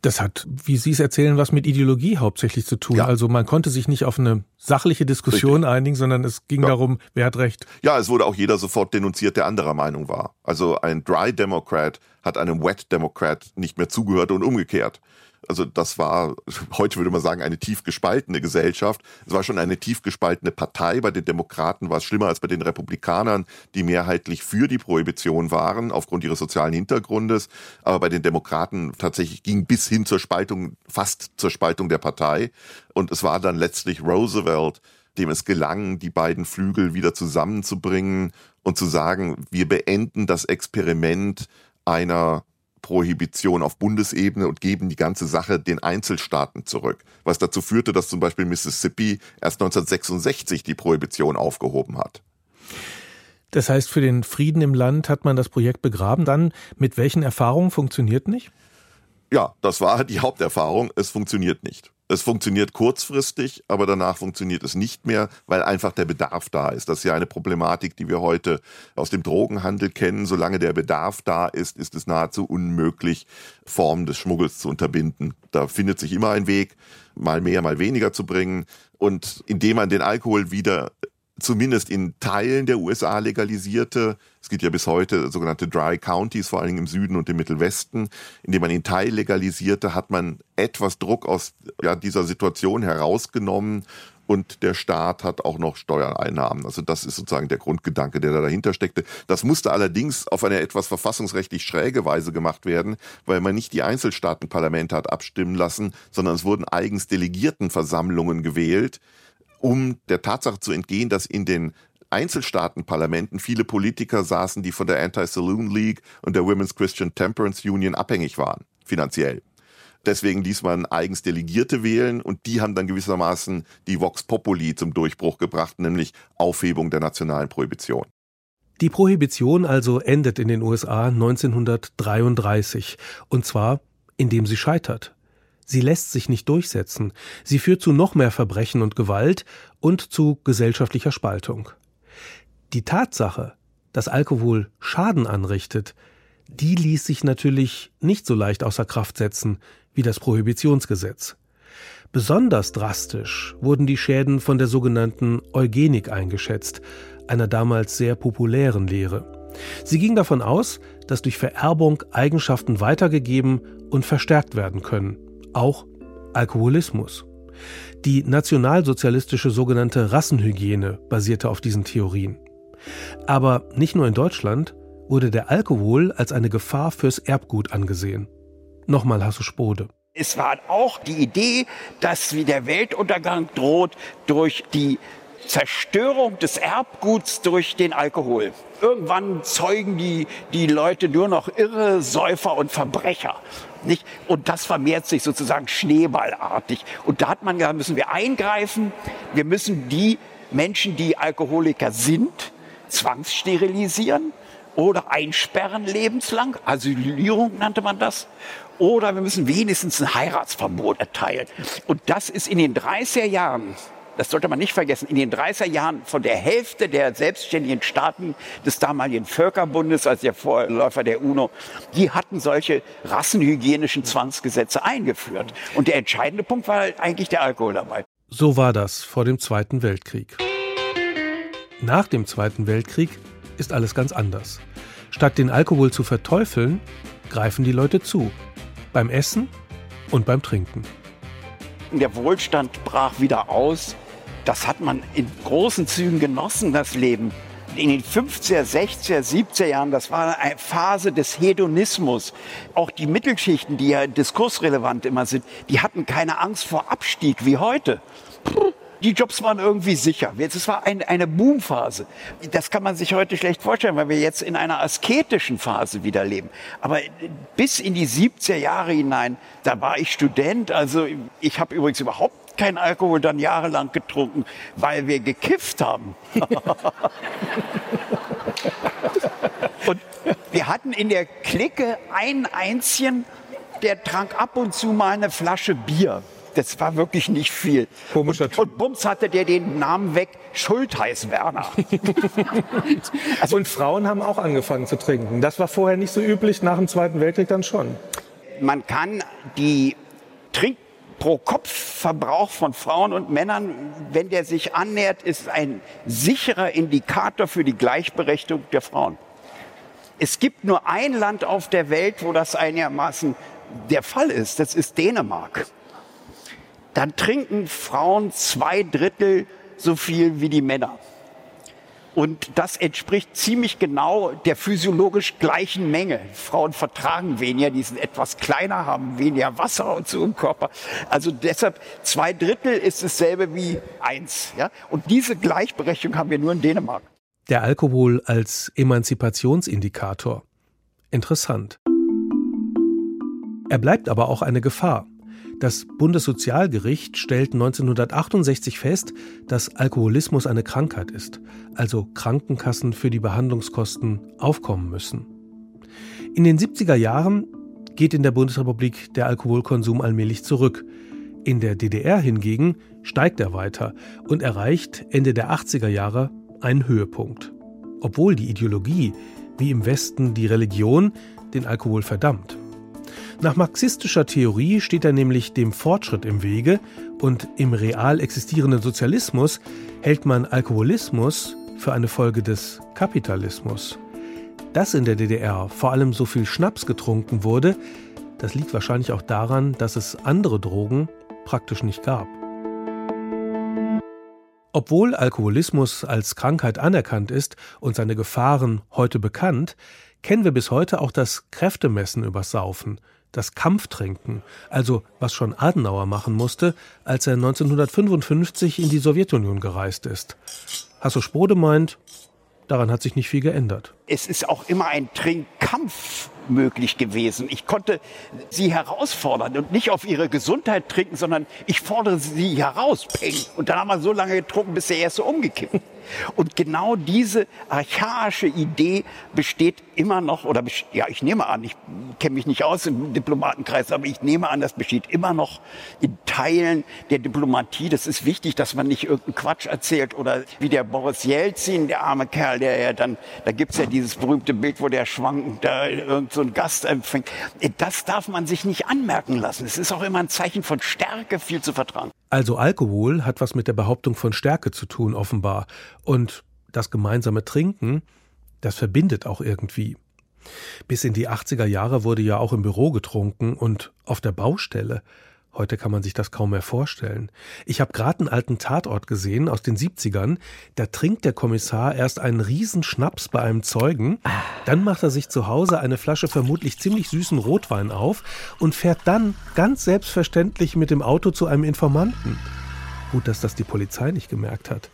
Das hat, wie Sie es erzählen, was mit Ideologie hauptsächlich zu tun. Ja. Also man konnte sich nicht auf eine sachliche Diskussion einigen, sondern es ging Ja. darum, wer hat recht. Ja, es wurde auch jeder sofort denunziert, der anderer Meinung war. Also ein Dry Democrat hat einem Wet Democrat nicht mehr zugehört und umgekehrt. Also das war, heute würde man sagen, eine tief gespaltene Gesellschaft. Es war schon eine tief gespaltene Partei. Bei den Demokraten war es schlimmer als bei den Republikanern, die mehrheitlich für die Prohibition waren, aufgrund ihres sozialen Hintergrundes. Aber bei den Demokraten tatsächlich ging bis hin zur Spaltung, fast zur Spaltung der Partei. Und es war dann letztlich Roosevelt, dem es gelang, die beiden Flügel wieder zusammenzubringen und zu sagen, wir beenden das Experiment einer Prohibition auf Bundesebene und geben die ganze Sache den Einzelstaaten zurück. Was dazu führte, dass zum Beispiel Mississippi erst 1966 die Prohibition aufgehoben hat. Das heißt, für den Frieden im Land hat man das Projekt begraben. Dann mit welchen Erfahrungen funktioniert nicht? Ja, das war die Haupterfahrung. Es funktioniert nicht. Es funktioniert kurzfristig, aber danach funktioniert es nicht mehr, weil einfach der Bedarf da ist. Das ist ja eine Problematik, die wir heute aus dem Drogenhandel kennen. Solange der Bedarf da ist, ist es nahezu unmöglich, Formen des Schmuggels zu unterbinden. Da findet sich immer ein Weg, mal mehr, mal weniger zu bringen. Und indem man den Alkohol wieder zumindest in Teilen der USA legalisierte. Es gibt ja bis heute sogenannte Dry Counties, vor allem im Süden und im Mittelwesten. Indem man ihn Teil legalisierte, hat man etwas Druck aus ja, dieser Situation herausgenommen und der Staat hat auch noch Steuereinnahmen. Also das ist sozusagen der Grundgedanke, der da dahinter steckte. Das musste allerdings auf eine etwas verfassungsrechtlich schräge Weise gemacht werden, weil man nicht die Einzelstaatenparlamente hat abstimmen lassen, sondern es wurden eigens Delegiertenversammlungen gewählt, um der Tatsache zu entgehen, dass in den Einzelstaatenparlamenten viele Politiker saßen, die von der Anti-Saloon League und der Women's Christian Temperance Union abhängig waren, finanziell. Deswegen ließ man eigens Delegierte wählen und die haben dann gewissermaßen die Vox Populi zum Durchbruch gebracht, nämlich Aufhebung der nationalen Prohibition. Die Prohibition also endet in den USA 1933 und zwar indem sie scheitert. Sie lässt sich nicht durchsetzen. Sie führt zu noch mehr Verbrechen und Gewalt und zu gesellschaftlicher Spaltung. Die Tatsache, dass Alkohol Schaden anrichtet, die ließ sich natürlich nicht so leicht außer Kraft setzen wie das Prohibitionsgesetz. Besonders drastisch wurden die Schäden von der sogenannten Eugenik eingeschätzt, einer damals sehr populären Lehre. Sie ging davon aus, dass durch Vererbung Eigenschaften weitergegeben und verstärkt werden können, auch Alkoholismus. Die nationalsozialistische sogenannte Rassenhygiene basierte auf diesen Theorien. Aber nicht nur in Deutschland wurde der Alkohol als eine Gefahr fürs Erbgut angesehen. Nochmal Hasso Spode. Es war auch die Idee, dass wie der Weltuntergang droht durch die Zerstörung des Erbguts durch den Alkohol. Irgendwann zeugen die, die Leute nur noch irre Säufer und Verbrecher. Nicht? Und das vermehrt sich sozusagen schneeballartig. Und da hat man gesagt, müssen wir eingreifen. Wir müssen die Menschen, die Alkoholiker sind, zwangssterilisieren oder einsperren lebenslang. Asylierung nannte man das. Oder wir müssen wenigstens ein Heiratsverbot erteilen. Und das ist in den 30er Jahren das sollte man nicht vergessen, in den 30er Jahren von der Hälfte der selbstständigen Staaten des damaligen Völkerbundes, als der Vorläufer der UNO, die hatten solche rassenhygienischen Zwangsgesetze eingeführt. Und der entscheidende Punkt war eigentlich der Alkohol dabei. So war das vor dem Zweiten Weltkrieg. Nach dem Zweiten Weltkrieg ist alles ganz anders. Statt den Alkohol zu verteufeln, greifen die Leute zu. Beim Essen und beim Trinken. Der Wohlstand brach wieder aus. Das hat man in großen Zügen genossen, das Leben. In den 50er, 60er, 70er Jahren, das war eine Phase des Hedonismus. Auch die Mittelschichten, die ja diskursrelevant immer sind, die hatten keine Angst vor Abstieg wie heute. Die Jobs waren irgendwie sicher. Es war ein, eine Boomphase. Das kann man sich heute schlecht vorstellen, weil wir jetzt in einer asketischen Phase wieder leben. Aber bis in die 70er Jahre hinein, da war ich Student. Also ich habe übrigens überhaupt keinen Alkohol dann jahrelang getrunken, weil wir gekifft haben. [LAUGHS] und wir hatten in der Clique einen einzigen, der trank ab und zu mal eine Flasche Bier das war wirklich nicht viel. Komischer und, und bums hatte der den Namen weg, Schultheiß Werner. [LAUGHS] also, und Frauen haben auch angefangen zu trinken. Das war vorher nicht so üblich, nach dem Zweiten Weltkrieg dann schon. Man kann die Trink pro Kopf Verbrauch von Frauen und Männern, wenn der sich annähert, ist ein sicherer Indikator für die Gleichberechtigung der Frauen. Es gibt nur ein Land auf der Welt, wo das einigermaßen der Fall ist. Das ist Dänemark dann trinken Frauen zwei Drittel so viel wie die Männer. Und das entspricht ziemlich genau der physiologisch gleichen Menge. Frauen vertragen weniger, die sind etwas kleiner, haben weniger Wasser und so im Körper. Also deshalb zwei Drittel ist dasselbe wie eins. Ja? Und diese Gleichberechtigung haben wir nur in Dänemark. Der Alkohol als Emanzipationsindikator. Interessant. Er bleibt aber auch eine Gefahr. Das Bundessozialgericht stellt 1968 fest, dass Alkoholismus eine Krankheit ist, also Krankenkassen für die Behandlungskosten aufkommen müssen. In den 70er Jahren geht in der Bundesrepublik der Alkoholkonsum allmählich zurück. In der DDR hingegen steigt er weiter und erreicht Ende der 80er Jahre einen Höhepunkt. Obwohl die Ideologie, wie im Westen die Religion, den Alkohol verdammt. Nach marxistischer Theorie steht er nämlich dem Fortschritt im Wege und im real existierenden Sozialismus hält man Alkoholismus für eine Folge des Kapitalismus. Dass in der DDR vor allem so viel Schnaps getrunken wurde, das liegt wahrscheinlich auch daran, dass es andere Drogen praktisch nicht gab. Obwohl Alkoholismus als Krankheit anerkannt ist und seine Gefahren heute bekannt, kennen wir bis heute auch das Kräftemessen übers Saufen, das Kampftrinken, also was schon Adenauer machen musste, als er 1955 in die Sowjetunion gereist ist. Hasso Sprode meint, daran hat sich nicht viel geändert. Es ist auch immer ein Trinkkampf möglich gewesen. Ich konnte sie herausfordern und nicht auf ihre Gesundheit trinken, sondern ich fordere sie heraus. Und dann haben wir so lange getrunken, bis der erste umgekippt. Und genau diese archaische Idee besteht immer noch, oder ja, ich nehme an, ich kenne mich nicht aus im Diplomatenkreis, aber ich nehme an, das besteht immer noch in Teilen der Diplomatie. Das ist wichtig, dass man nicht irgendeinen Quatsch erzählt oder wie der Boris Jelzin, der arme Kerl, der ja dann, da gibt's ja dieses berühmte Bild, wo der schwankend da irgend so Gast empfängt. Das darf man sich nicht anmerken lassen. Es ist auch immer ein Zeichen von Stärke, viel zu vertragen. Also Alkohol hat was mit der Behauptung von Stärke zu tun, offenbar. Und das gemeinsame Trinken, das verbindet auch irgendwie. Bis in die 80er Jahre wurde ja auch im Büro getrunken und auf der Baustelle. Heute kann man sich das kaum mehr vorstellen. Ich habe gerade einen alten Tatort gesehen aus den 70ern. Da trinkt der Kommissar erst einen Riesenschnaps bei einem Zeugen, dann macht er sich zu Hause eine Flasche vermutlich ziemlich süßen Rotwein auf und fährt dann ganz selbstverständlich mit dem Auto zu einem Informanten. Gut, dass das die Polizei nicht gemerkt hat.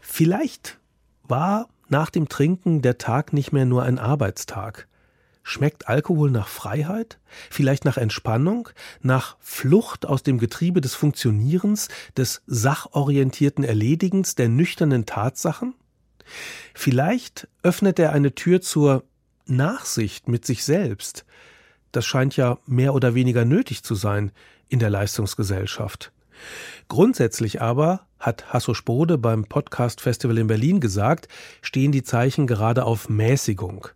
Vielleicht war nach dem Trinken der Tag nicht mehr nur ein Arbeitstag. Schmeckt Alkohol nach Freiheit? Vielleicht nach Entspannung? Nach Flucht aus dem Getriebe des Funktionierens, des sachorientierten Erledigens der nüchternen Tatsachen? Vielleicht öffnet er eine Tür zur Nachsicht mit sich selbst. Das scheint ja mehr oder weniger nötig zu sein in der Leistungsgesellschaft. Grundsätzlich aber, hat Hasso Spode beim Podcast Festival in Berlin gesagt, stehen die Zeichen gerade auf Mäßigung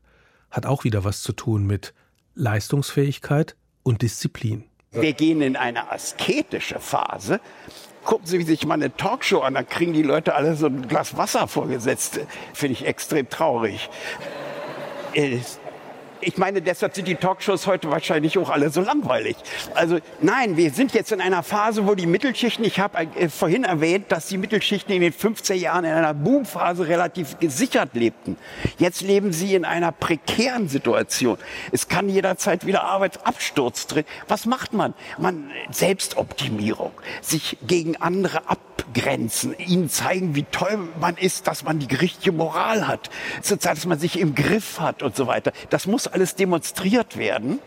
hat auch wieder was zu tun mit Leistungsfähigkeit und Disziplin. Wir gehen in eine asketische Phase. Gucken Sie sich mal eine Talkshow an, da kriegen die Leute alle so ein Glas Wasser vorgesetzt. Finde ich extrem traurig. Ich meine, deshalb sind die Talkshows heute wahrscheinlich auch alle so langweilig. Also nein, wir sind jetzt in einer Phase, wo die Mittelschichten, ich habe äh, vorhin erwähnt, dass die Mittelschichten in den 15 Jahren in einer Boomphase relativ gesichert lebten. Jetzt leben sie in einer prekären Situation. Es kann jederzeit wieder Arbeitsabsturz drin. Was macht man? Man Selbstoptimierung, sich gegen andere abgrenzen, ihnen zeigen, wie toll man ist, dass man die richtige Moral hat, dass man sich im Griff hat und so weiter. Das muss alles demonstriert werden?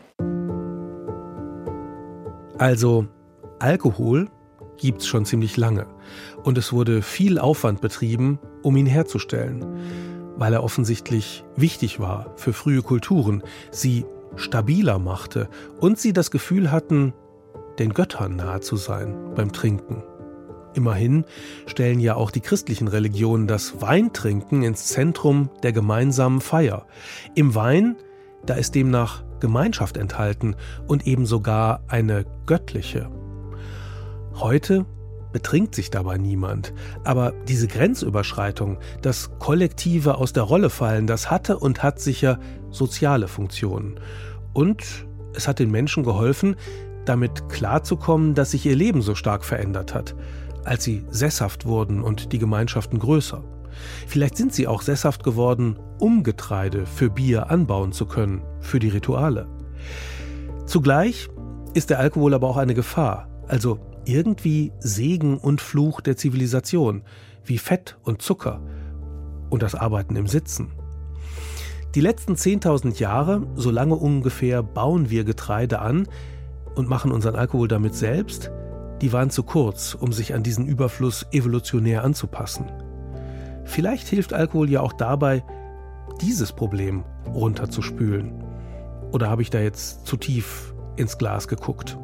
Also, Alkohol gibt's schon ziemlich lange. Und es wurde viel Aufwand betrieben, um ihn herzustellen, weil er offensichtlich wichtig war für frühe Kulturen, sie stabiler machte und sie das Gefühl hatten, den Göttern nahe zu sein beim Trinken. Immerhin stellen ja auch die christlichen Religionen das Weintrinken ins Zentrum der gemeinsamen Feier. Im Wein da ist demnach Gemeinschaft enthalten und eben sogar eine göttliche. Heute betrinkt sich dabei niemand, aber diese Grenzüberschreitung, das kollektive aus der Rolle fallen, das hatte und hat sicher soziale Funktionen. Und es hat den Menschen geholfen, damit klarzukommen, dass sich ihr Leben so stark verändert hat, als sie sesshaft wurden und die Gemeinschaften größer. Vielleicht sind sie auch sesshaft geworden, um Getreide für Bier anbauen zu können, für die Rituale. Zugleich ist der Alkohol aber auch eine Gefahr, also irgendwie Segen und Fluch der Zivilisation, wie Fett und Zucker und das Arbeiten im Sitzen. Die letzten 10.000 Jahre, so lange ungefähr, bauen wir Getreide an und machen unseren Alkohol damit selbst, die waren zu kurz, um sich an diesen Überfluss evolutionär anzupassen. Vielleicht hilft Alkohol ja auch dabei, dieses Problem runterzuspülen. Oder habe ich da jetzt zu tief ins Glas geguckt?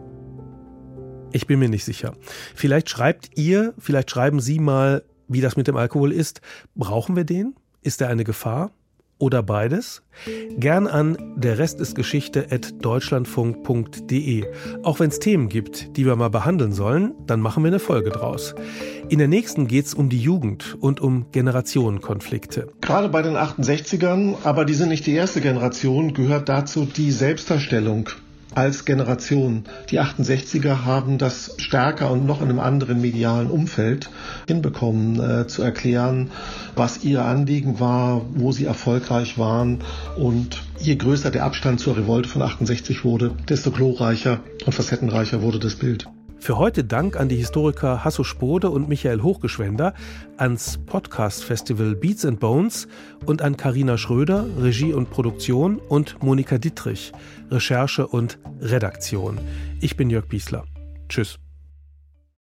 Ich bin mir nicht sicher. Vielleicht schreibt ihr, vielleicht schreiben Sie mal, wie das mit dem Alkohol ist. Brauchen wir den? Ist er eine Gefahr? Oder beides? Gern an der Rest ist Geschichte at deutschlandfunk.de. Auch wenn es Themen gibt, die wir mal behandeln sollen, dann machen wir eine Folge draus. In der nächsten geht es um die Jugend und um Generationenkonflikte. Gerade bei den 68ern, aber die sind nicht die erste Generation, gehört dazu die Selbstdarstellung als Generation. Die 68er haben das stärker und noch in einem anderen medialen Umfeld hinbekommen, äh, zu erklären, was ihr Anliegen war, wo sie erfolgreich waren. Und je größer der Abstand zur Revolte von 68 wurde, desto glorreicher und facettenreicher wurde das Bild. Für heute Dank an die Historiker Hasso Spode und Michael Hochgeschwender, ans Podcast-Festival Beats and Bones und an Karina Schröder, Regie und Produktion und Monika Dittrich, Recherche und Redaktion. Ich bin Jörg Biesler. Tschüss.